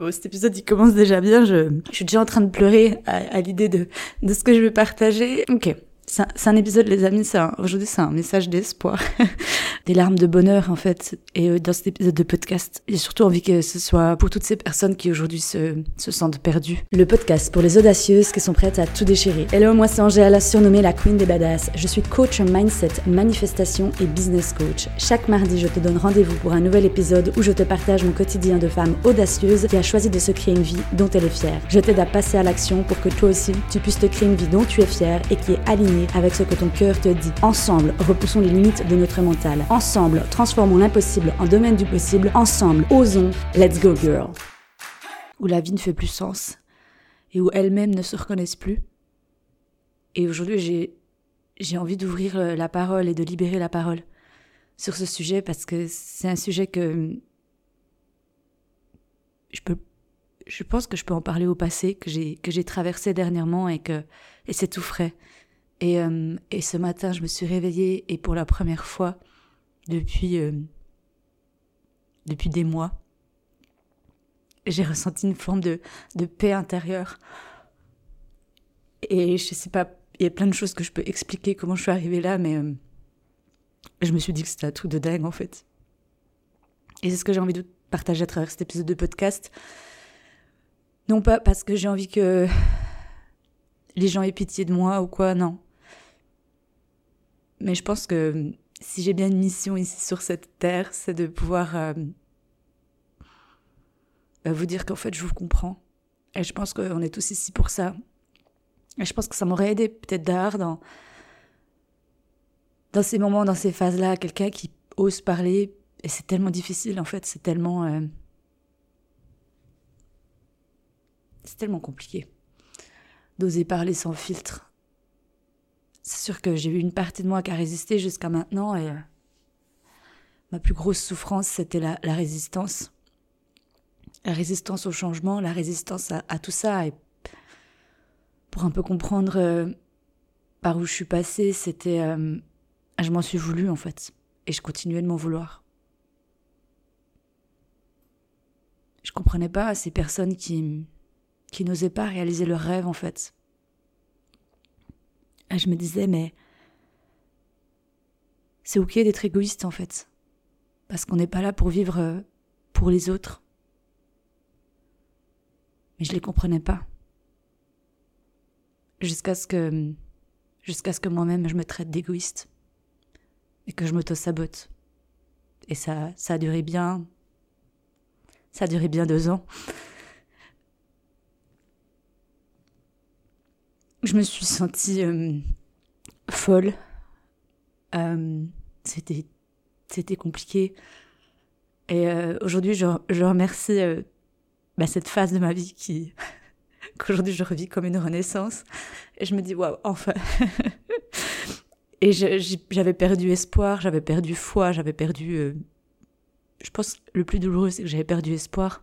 Bon, cet épisode, il commence déjà bien. Je, je suis déjà en train de pleurer à, l'idée de, de ce que je vais partager. Ok. C'est un, épisode, les amis, aujourd'hui c'est un message d'espoir, des larmes de bonheur en fait. Et euh, dans cet épisode de podcast, j'ai surtout envie que ce soit pour toutes ces personnes qui aujourd'hui se, se sentent perdues. Le podcast pour les audacieuses qui sont prêtes à tout déchirer. Hello, moi c'est Angèle, surnommée la Queen des Badass. Je suis coach mindset, manifestation et business coach. Chaque mardi, je te donne rendez-vous pour un nouvel épisode où je te partage mon quotidien de femme audacieuse qui a choisi de se créer une vie dont elle est fière. Je t'aide à passer à l'action pour que toi aussi, tu puisses te créer une vie dont tu es fière et qui est alignée avec ce que ton cœur te dit. Ensemble, repoussons les limites de notre mental. Ensemble, transformons l'impossible en domaine du possible. Ensemble, osons. Let's go girl. Où la vie ne fait plus sens et où elles-mêmes ne se reconnaissent plus. Et aujourd'hui, j'ai envie d'ouvrir euh, la parole et de libérer la parole sur ce sujet parce que c'est un sujet que je peux je pense que je peux en parler au passé que j'ai que j'ai traversé dernièrement et que et c'est tout frais et, euh, et, ce matin, je me suis réveillée et pour la première fois depuis, euh, depuis des mois, j'ai ressenti une forme de, de paix intérieure. Et je sais pas, il y a plein de choses que je peux expliquer comment je suis arrivée là, mais euh, je me suis dit que c'était un truc de dingue en fait. Et c'est ce que j'ai envie de partager à travers cet épisode de podcast. Non pas parce que j'ai envie que les gens aient pitié de moi ou quoi, non. Mais je pense que si j'ai bien une mission ici sur cette terre, c'est de pouvoir euh, bah, vous dire qu'en fait, je vous comprends. Et je pense qu'on est tous ici pour ça. Et je pense que ça m'aurait aidé peut-être d'art dans, dans ces moments, dans ces phases-là, quelqu'un qui ose parler. Et c'est tellement difficile, en fait, c'est tellement... Euh, c'est tellement compliqué d'oser parler sans filtre c'est sûr que j'ai eu une partie de moi qui a résisté jusqu'à maintenant et euh, ma plus grosse souffrance, c'était la, résistance. La résistance au changement, la résistance à, tout ça. Et pour un peu comprendre euh, par où je suis passée, c'était. Euh, je m'en suis voulu en fait. Et je continuais de m'en vouloir. Je comprenais pas ces personnes qui, qui n'osaient pas réaliser leurs rêves en fait. Et je me disais, mais c'est ok d'être égoïste en fait. Parce qu'on n'est pas là pour vivre euh, pour les autres. Mais je les comprenais pas. Jusqu'à ce que, jusqu'à ce que moi-même je me traite d'égoïste. Et que je m'auto-sabote. Et ça, ça a duré bien, ça a duré bien deux ans. Je me suis sentie euh, folle. Euh, c'était, compliqué. Et euh, aujourd'hui, je, remercie bah, cette phase de ma vie qui qu'aujourd'hui je revis comme une renaissance. Et je me dis waouh, enfin. Et j'avais perdu espoir, j'avais perdu foi, j'avais perdu. je pense le plus douloureux, c'est que j'avais perdu espoir.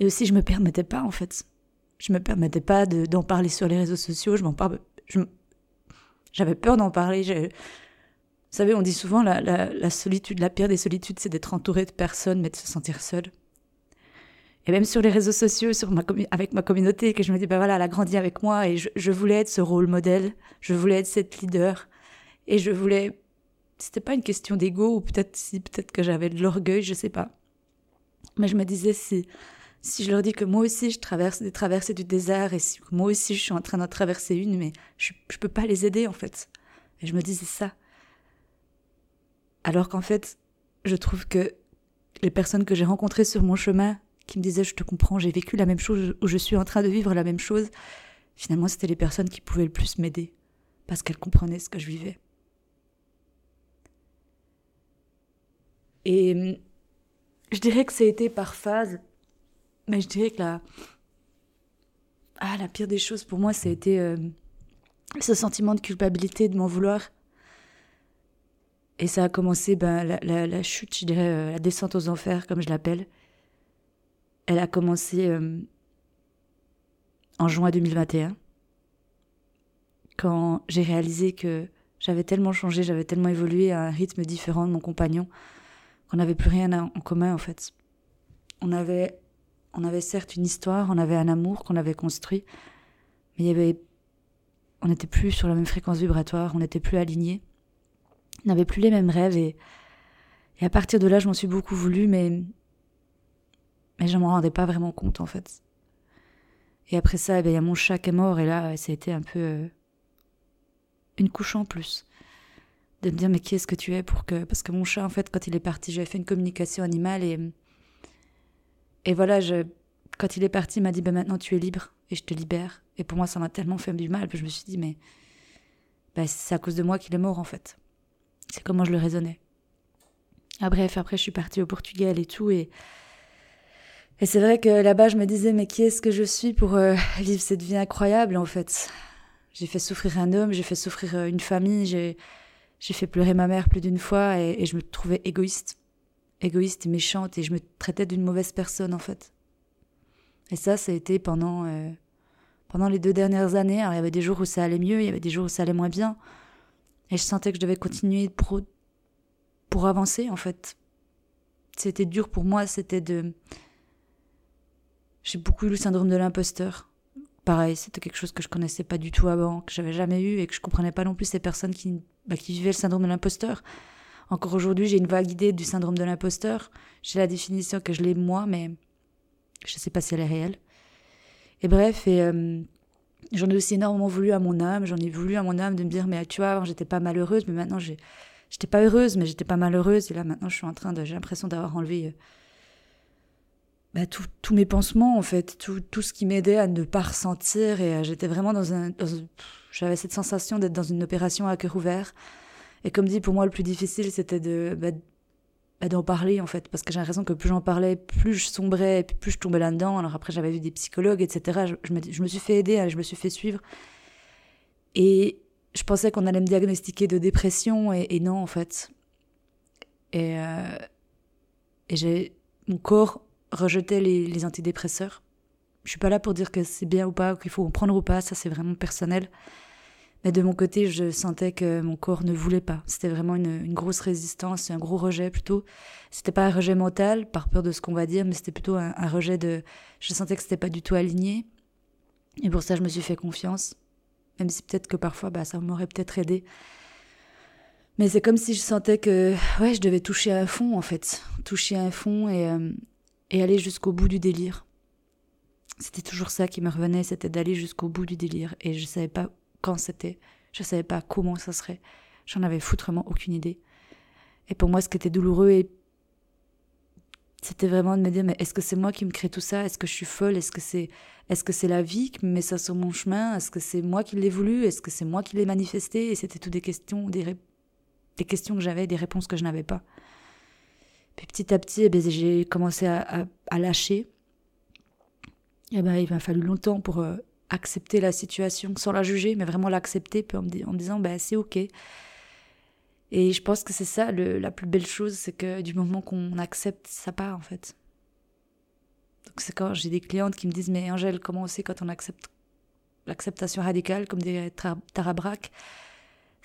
Et aussi, je me permettais pas en fait je me permettais pas d'en parler sur les réseaux sociaux. Je m'en. J'avais peur d'en parler. Vous savez, on dit souvent la, la, solitude, la pire des solitudes, c'est d'être entouré de personnes, mais de se sentir seul. Et même sur les réseaux sociaux, avec ma communauté, que je me dis, bah voilà, elle a grandi avec moi et je, je voulais être ce rôle modèle, je voulais être cette leader. Et je voulais. C'était pas une question d'ego, ou peut-être si, peut-être que j'avais de l'orgueil, je sais pas. Mais je me disais, si, si je leur dis que moi aussi je traverse des traversées du désert et si moi aussi je suis en train d'en traverser une, mais je, je peux pas les aider en fait. Et je me disais ça. Alors qu'en fait, je trouve que les personnes que j'ai rencontrées sur mon chemin, qui me disaient je te comprends, j'ai vécu la même chose ou je suis en train de vivre la même chose, finalement c'était les personnes qui pouvaient le plus m'aider parce qu'elles comprenaient ce que je vivais. Et je dirais que ça a par phase mais je dirais que la, ah, la pire des choses pour moi, ça a été euh, ce sentiment de culpabilité, de m'en vouloir. Et ça a commencé, ben, la, la, chute, je dirais, euh, la descente aux enfers, comme je l'appelle. Elle a commencé euh, en juin 2021, quand j'ai réalisé que j'avais tellement changé, j'avais tellement évolué à un rythme différent de mon compagnon, qu'on n'avait plus rien en commun en fait on avait, on avait certes une histoire, on avait un amour qu'on avait construit, mais il y avait, on n'était plus sur la même fréquence vibratoire, on n'était plus alignés, on n'avait plus les mêmes rêves et, à partir de là, je m'en suis beaucoup voulu, mais, mais je m'en rendais pas vraiment compte en fait. Et après ça, eh ben, il y a mon chat qui est mort et là, ça a été un peu euh, une couche en plus de me dire mais qui est-ce que tu es pour que parce que mon chat en fait quand il est parti j'avais fait une communication animale et et voilà quand il est parti il m'a dit ben maintenant tu es libre. Et je te libère. Et pour moi ça m'a tellement fait du mal que je me suis dit mais ben, c'est à cause de moi qu'il est mort en fait. C'est comment je le raisonnais. Ah bref après je suis partie au Portugal et tout et c'est vrai que là-bas je me disais mais qui est-ce que je suis pour euh, vivre cette vie incroyable en fait? J'ai fait souffrir un homme j'ai fait souffrir euh, une famille j'ai fait pleurer ma mère plus d'une fois et, je me trouvais égoïste. Égoïste et méchante et je me traitais d'une mauvaise personne en fait. Et ça, ça a été pendant, euh, pendant les deux dernières années. Il y avait des jours où ça allait mieux, il y avait des jours où ça allait moins bien. Et je sentais que je devais continuer pour, pour avancer en fait. C'était dur pour moi, c'était de... J'ai beaucoup eu le syndrome de l'imposteur. Pareil, c'était quelque chose que je connaissais pas du tout avant, que j'avais jamais eu et que je comprenais pas non plus ces personnes qui bah, qui vivait le syndrome de l'imposteur. Encore aujourd'hui, j'ai une vague idée du syndrome de l'imposteur. J'ai la définition que je l'ai moi, mais je ne sais pas si elle est réelle. Et bref, et euh, j'en ai aussi énormément voulu à mon âme. J'en ai voulu à mon âme de me dire, mais tu vois, avant j'étais pas malheureuse, mais maintenant j'ai, j'étais pas heureuse, mais j'étais pas malheureuse. Et là maintenant, je suis en train de, j'ai l'impression d'avoir enlevé euh, bah, tous mes pansements en fait, tout, ce qui m'aidait à ne pas ressentir. Et euh, j'étais vraiment dans un, dans un j'avais cette sensation d'être dans une opération à cœur ouvert. Et comme dit, pour moi, le plus difficile, c'était de bah, bah, d'en parler, en fait. Parce que j'ai l'impression que plus j'en parlais, plus je sombrais, et plus je tombais là-dedans. Alors après, j'avais vu des psychologues, etc. Je, me, je me suis fait aider, je me suis fait suivre. Et je pensais qu'on allait me diagnostiquer de dépression, et, non, en fait. Et, euh, et j'ai mon corps rejetait les, les antidépresseurs. Je suis pas là pour dire que c'est bien ou pas, qu'il faut en prendre ou pas, ça c'est vraiment personnel. Mais de mon côté, je sentais que mon corps ne voulait pas. C'était vraiment une, grosse résistance, un gros rejet plutôt. C'était pas un rejet mental, par peur de ce qu'on va dire, mais c'était plutôt un, rejet de. Je sentais que c'était pas du tout aligné. Et pour ça, je me suis fait confiance. Même si peut-être que parfois, bah, ça m'aurait peut-être aidé. Mais c'est comme si je sentais que, ouais, je devais toucher à un fond, en fait. Toucher à un fond et, euh, et aller jusqu'au bout du délire. C'était toujours ça qui me revenait, c'était d'aller jusqu'au bout du délire. Et je savais pas quand c'était. Je savais pas comment ça serait. J'en avais foutrement aucune idée. Et pour moi, ce qui était douloureux, et c'était vraiment de me dire, mais est-ce que c'est moi qui me crée tout ça? Est-ce que je suis folle? Est-ce que c'est, est-ce que c'est la vie qui me met ça sur mon chemin? Est-ce que c'est moi qui l'ai voulu? Est-ce que c'est moi qui l'ai manifesté? Et c'était tout des questions, des, questions que j'avais, des réponses que je n'avais pas. Puis petit à petit, eh j'ai commencé à, à, lâcher. Et ben, il m'a fallu longtemps pour euh, accepter la situation sans la juger, mais vraiment l'accepter, en disant, bah, c'est ok. Et je pense que c'est ça la plus belle chose, c'est que du moment qu'on accepte, ça part en fait. Donc c'est quand j'ai des clientes qui me disent, mais Angèle, comment on sait quand on accepte l'acceptation radicale, comme des tarabraques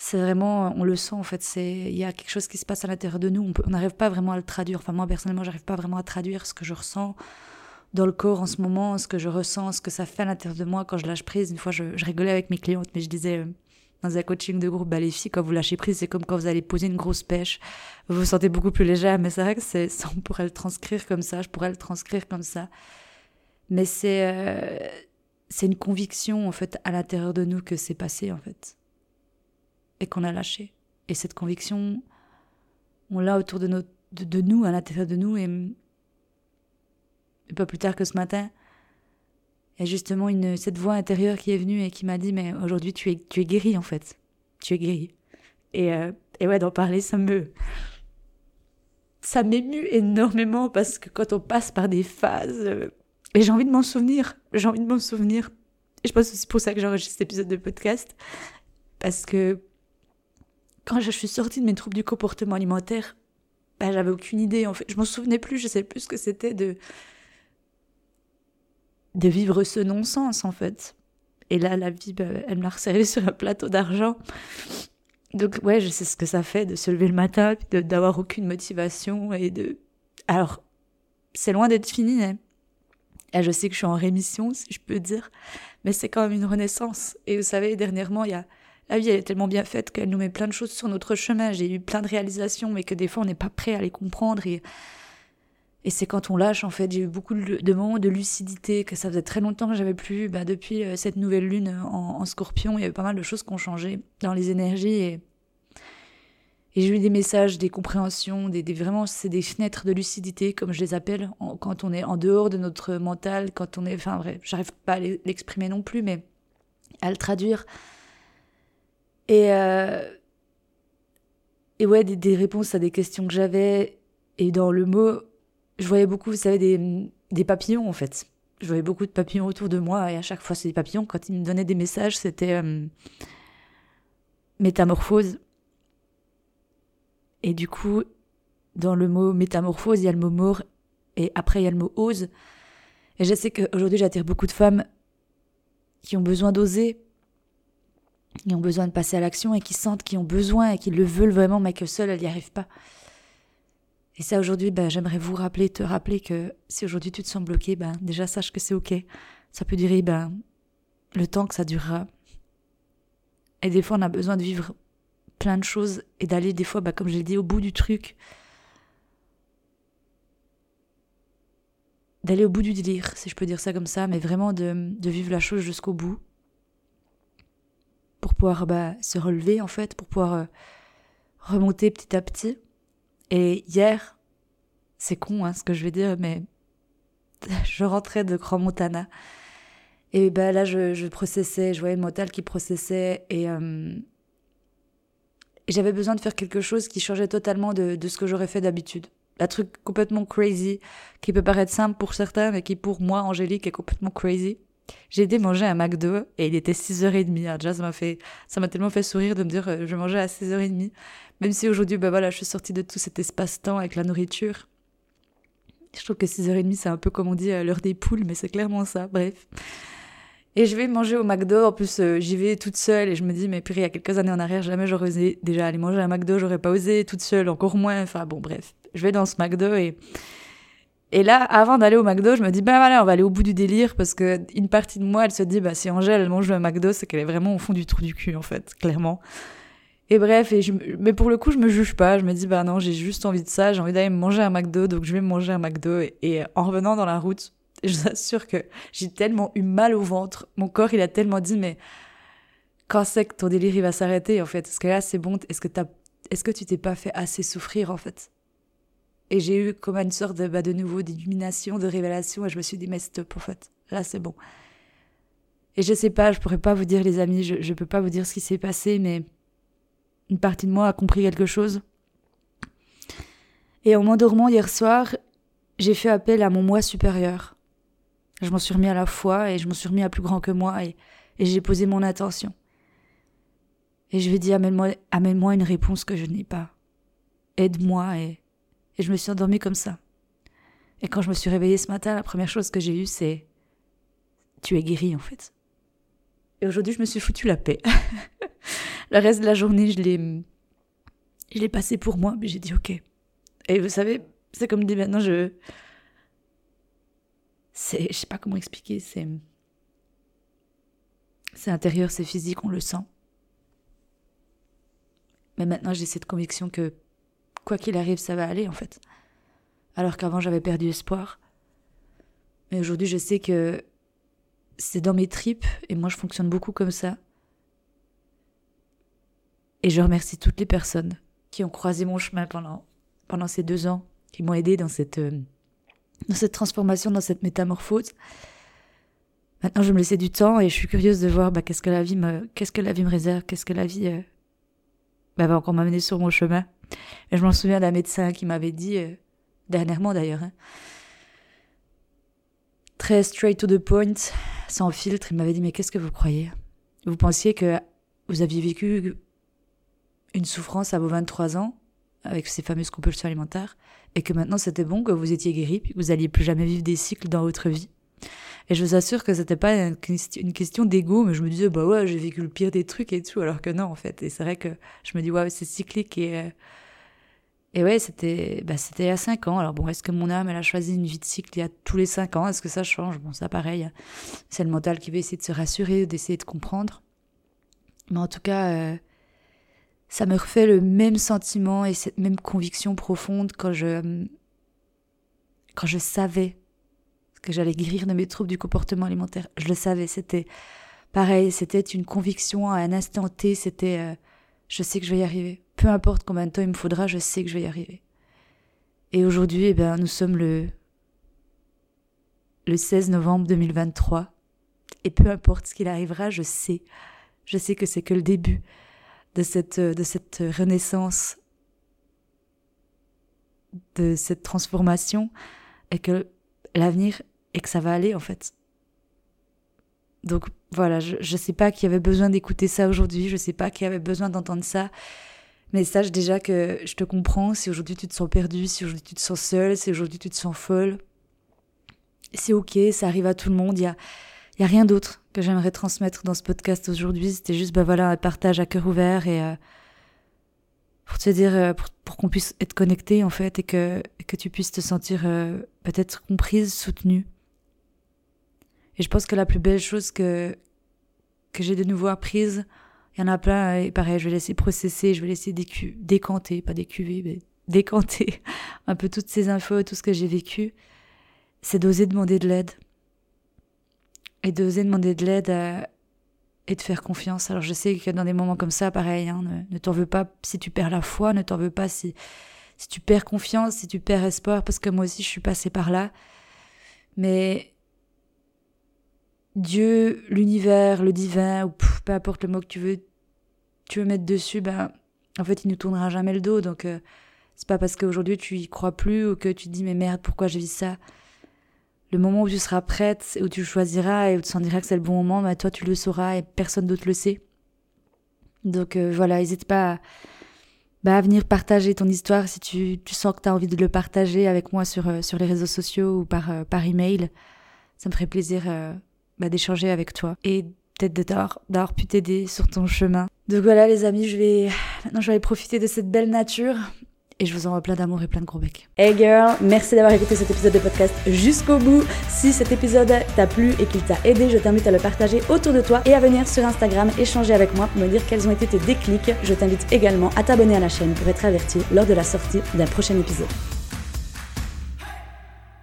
c'est vraiment, on le sent en fait, c'est il y a quelque chose qui se passe à l'intérieur de nous, on n'arrive pas vraiment à le traduire. Enfin moi personnellement, j'arrive pas vraiment à traduire ce que je ressens dans le corps en ce moment, ce que je ressens, ce que ça fait à l'intérieur de moi quand je lâche prise. Une fois, je, rigolais avec mes clientes, mais je disais euh, dans un coaching de groupe, les filles, quand vous lâchez prise, c'est comme quand vous allez poser une grosse pêche. Vous vous sentez beaucoup plus légère, mais c'est vrai que c'est, on pourrait le transcrire comme ça, je pourrais le transcrire comme ça. Mais c'est, euh, c'est une conviction, en fait, à l'intérieur de nous que c'est passé, en fait. Et qu'on a lâché. Et cette conviction, on l'a autour de, nos, de, de nous, à l'intérieur de nous, et pas plus tard que ce matin, il y a justement une, cette voix intérieure qui est venue et qui m'a dit mais aujourd'hui tu es, tu es guéri en fait. Tu es guéri. Et, euh, et ouais, d'en parler, ça me... Ça m'émue énormément parce que quand on passe par des phases... Euh, et j'ai envie de m'en souvenir. J'ai envie de m'en souvenir. Et je pense que c'est pour ça que j'enregistre cet épisode de podcast. Parce que quand je suis sortie de mes troubles du comportement alimentaire, bah, j'avais aucune idée en fait. Je m'en souvenais plus, je sais plus ce que c'était de de vivre ce non-sens en fait. Et là, la vie, bah, elle me l'a sur un plateau d'argent. Donc ouais, je sais ce que ça fait de se lever le matin, d'avoir aucune motivation et de... Alors, c'est loin d'être fini. Hein. Et je sais que je suis en rémission, si je peux dire, mais c'est quand même une renaissance. Et vous savez, dernièrement, il y a la vie, elle est tellement bien faite qu'elle nous met plein de choses sur notre chemin. J'ai eu plein de réalisations, mais que des fois, on n'est pas prêt à les comprendre. Et, et c'est quand on lâche, en fait. J'ai eu beaucoup de, moments de lucidité, que ça faisait très longtemps que j'avais plus. Bah, depuis euh, cette nouvelle lune en, scorpion, il y avait pas mal de choses qui ont changé dans les énergies. Et, j'ai eu des messages, des compréhensions, des, vraiment, c'est des fenêtres de lucidité, comme je les appelle, quand on est en dehors de notre mental, quand on est. Enfin, bref, j'arrive pas à l'exprimer non plus, mais à le traduire. Et, euh, et ouais, des, réponses à des questions que j'avais. Et dans le mot, je voyais beaucoup, vous savez, des, papillons en fait. Je voyais beaucoup de papillons autour de moi et à chaque fois, c'est des papillons. Quand ils me donnaient des messages, c'était euh, métamorphose. Et du coup, dans le mot métamorphose, il y a le mot mort et après, il y a le mot ose. Et je sais qu'aujourd'hui, j'attire beaucoup de femmes qui ont besoin d'oser, qui ont besoin de passer à l'action et qui sentent qu'ils ont besoin et qui le veulent vraiment, mais que seules, elles n'y arrivent pas. Et ça, aujourd'hui, ben, j'aimerais vous rappeler, te rappeler que si aujourd'hui tu te sens bloqué, ben, déjà sache que c'est ok. Ça peut durer ben, le temps que ça durera. Et des fois, on a besoin de vivre plein de choses et d'aller des fois, ben, comme je l'ai dit, au bout du truc. D'aller au bout du délire, si je peux dire ça comme ça, mais vraiment de, de vivre la chose jusqu'au bout pour pouvoir bah, se relever en fait, pour pouvoir euh, remonter petit à petit. Et hier, c'est con hein, ce que je vais dire, mais je rentrais de Grand Montana. Et ben là, je, processais, je voyais le mental qui processait euh, et, j'avais besoin de faire quelque chose qui changeait totalement de, ce que j'aurais fait d'habitude. Un truc complètement crazy, qui peut paraître simple pour certains, mais qui pour moi, Angélique, est complètement crazy. J'ai été manger un McDo et il était 6h30. Alors déjà, ça m'a ça m'a tellement fait sourire de me dire, euh, je mangeais à 6h30. Même si aujourd'hui, bah voilà, je suis sortie de tout cet espace-temps avec la nourriture. Je trouve que 6h30, c'est un peu comme on dit euh, l'heure des poules, mais c'est clairement ça. Bref. Et je vais manger au McDo. En plus, euh, j'y vais toute seule et je me dis, mais purée, il y a quelques années en arrière, jamais j'aurais osé déjà aller manger à un McDo, j'aurais pas osé toute seule, encore moins. Enfin bon, bref. Je vais dans ce McDo et et là, avant d'aller au McDo, je me dis, bah voilà, on va aller au bout du délire parce que une partie de moi, elle se dit, bah si Angèle, elle mange le McDo, c'est qu'elle est vraiment au fond du trou du cul, en fait, clairement. Et bref, et je, mais pour le coup, je me juge pas. Je me dis, bah non, j'ai juste envie de ça, j'ai envie d'aller me manger un McDo, donc je vais me manger un McDo. Et, en revenant dans la route, je vous assure que j'ai tellement eu mal au ventre. Mon corps, il a tellement dit, mais quand c'est que ton délire, il va s'arrêter, en fait? Est-ce que là, c'est bon? Est-ce que t'as, est-ce que tu t'es pas fait assez souffrir, en fait? Et j'ai eu comme une sorte de, bah, de nouveau d'illumination, de révélation, et je me suis dit, mais stop, en fait, là c'est bon. Et je sais pas, je pourrais pas vous dire, les amis, je, je peux pas vous dire ce qui s'est passé, mais une partie de moi a compris quelque chose. Et en m'endormant hier soir, j'ai fait appel à mon moi supérieur. Je m'en suis remis à la foi et je m'en suis remis à plus grand que moi et, j'ai posé mon attention. Et je lui ai dit amène-moi amène-moi une réponse que je n'ai pas. Aide-moi et et je me suis endormie comme ça. Et quand je me suis réveillée ce matin, la première chose que j'ai eue, c'est Tu es guérie, en fait. Et aujourd'hui, je me suis foutu la paix. le reste de la journée, je l'ai. Je l'ai passé pour moi, mais j'ai dit ok. Et vous savez, c'est comme dit maintenant, je. C'est. Je sais pas comment expliquer, c'est. C'est intérieur, c'est physique, on le sent. Mais maintenant, j'ai cette conviction que quoi qu'il arrive, ça va aller en fait. Alors qu'avant, j'avais perdu espoir. Mais aujourd'hui, je sais que c'est dans mes tripes et moi, je fonctionne beaucoup comme ça. Et je remercie toutes les personnes qui ont croisé mon chemin pendant, pendant ces deux ans, qui m'ont aidé dans cette, euh, dans cette transformation, dans cette métamorphose. Maintenant, je me laissais du temps et je suis curieuse de voir bah, qu'est-ce que la vie me, qu'est-ce que la vie me réserve, qu'est-ce que la vie euh, bah, va encore m'amener sur mon chemin. Et je m'en souviens d'un médecin qui m'avait dit, euh, dernièrement d'ailleurs, hein, très straight to the point, sans filtre, il m'avait dit, mais qu'est-ce que vous croyez? Vous pensiez que vous aviez vécu une souffrance à vos 23 ans, avec ces fameuses compulsions alimentaires, et que maintenant c'était bon, que vous étiez guéri, puis que vous alliez plus jamais vivre des cycles dans votre vie? Et je vous assure que c'était pas une question d'ego, mais je me disais, bah ouais, j'ai vécu le pire des trucs et tout, alors que non, en fait. Et c'est vrai que je me dis, ouais, c'est cyclique et, euh, Et ouais, c'était bah, c'était il y a 5 ans. Alors bon, est-ce que mon âme, elle a choisi une vie de cycle il y a tous les 5 ans? Est-ce que ça change? Bon, ça pareil. C'est le mental qui veut essayer de se rassurer, d'essayer de comprendre. Mais en tout cas, euh, ça me refait le même sentiment et cette même conviction profonde quand je, quand je savais que j'allais guérir de mes troubles du comportement alimentaire. Je le savais, c'était pareil, c'était une conviction à un instant T, c'était euh, je sais que je vais y arriver. Peu importe combien de temps il me faudra, je sais que je vais y arriver. Et aujourd'hui, eh ben, nous sommes le, le 16 novembre 2023. Et peu importe ce qu'il arrivera, je sais. Je sais que c'est que le début de cette, de cette renaissance, de cette transformation, et que l'avenir, et que ça va aller en fait. Donc voilà, je ne sais pas qui avait besoin d'écouter ça aujourd'hui, je sais pas qui avait besoin d'entendre ça, mais sache déjà que je te comprends si aujourd'hui tu te sens perdu, si aujourd'hui tu te sens seule, si aujourd'hui tu te sens folle. C'est ok, ça arrive à tout le monde, il y a, y a rien d'autre que j'aimerais transmettre dans ce podcast aujourd'hui, c'était juste bah voilà, un partage à cœur ouvert et euh, pour te dire, euh, pour, qu'on puisse être connecté en fait et que, que tu puisses te sentir euh, peut-être comprise, soutenue. Et je pense que la plus belle chose que, que j'ai de nouveau apprise, il y en a plein, et pareil, je vais laisser processer, je vais laisser décanter, pas décuver, mais décanter un peu toutes ces infos, tout ce que j'ai vécu, c'est d'oser demander de l'aide. Et d'oser demander de l'aide euh, et de faire confiance. Alors je sais que dans des moments comme ça, pareil, hein, ne, ne t'en veux pas si tu perds la foi, ne t'en veux pas si, si tu perds confiance, si tu perds espoir, parce que moi aussi je suis passée par là. Mais Dieu, l'univers, le divin, ou peu importe le mot que tu veux, tu veux mettre dessus, ben, en fait, il nous tournera jamais le dos. Donc, euh, c'est pas parce qu'aujourd'hui tu y crois plus ou que tu te dis, mais merde, pourquoi je vis ça? Le moment où tu seras prête, où tu choisiras et où tu sentiras que c'est le bon moment, ben, toi, tu le sauras et personne d'autre le sait. Donc, euh, voilà, n'hésite pas à, bah, à, venir partager ton histoire si tu, sens que tu as envie de le partager avec moi sur, euh, sur les réseaux sociaux ou par, par email. Ça me ferait plaisir d'échanger avec toi et peut-être d'avoir pu t'aider sur ton chemin. Donc voilà les amis, je vais maintenant je vais profiter de cette belle nature et je vous envoie plein d'amour et plein de gros becs. Hey girl, merci d'avoir écouté cet épisode de podcast jusqu'au bout. Si cet épisode t'a plu et qu'il t'a aidé, je t'invite à le partager autour de toi et à venir sur Instagram échanger avec moi pour me dire quels ont été tes déclics. Je t'invite également à t'abonner à la chaîne pour être averti lors de la sortie d'un prochain épisode.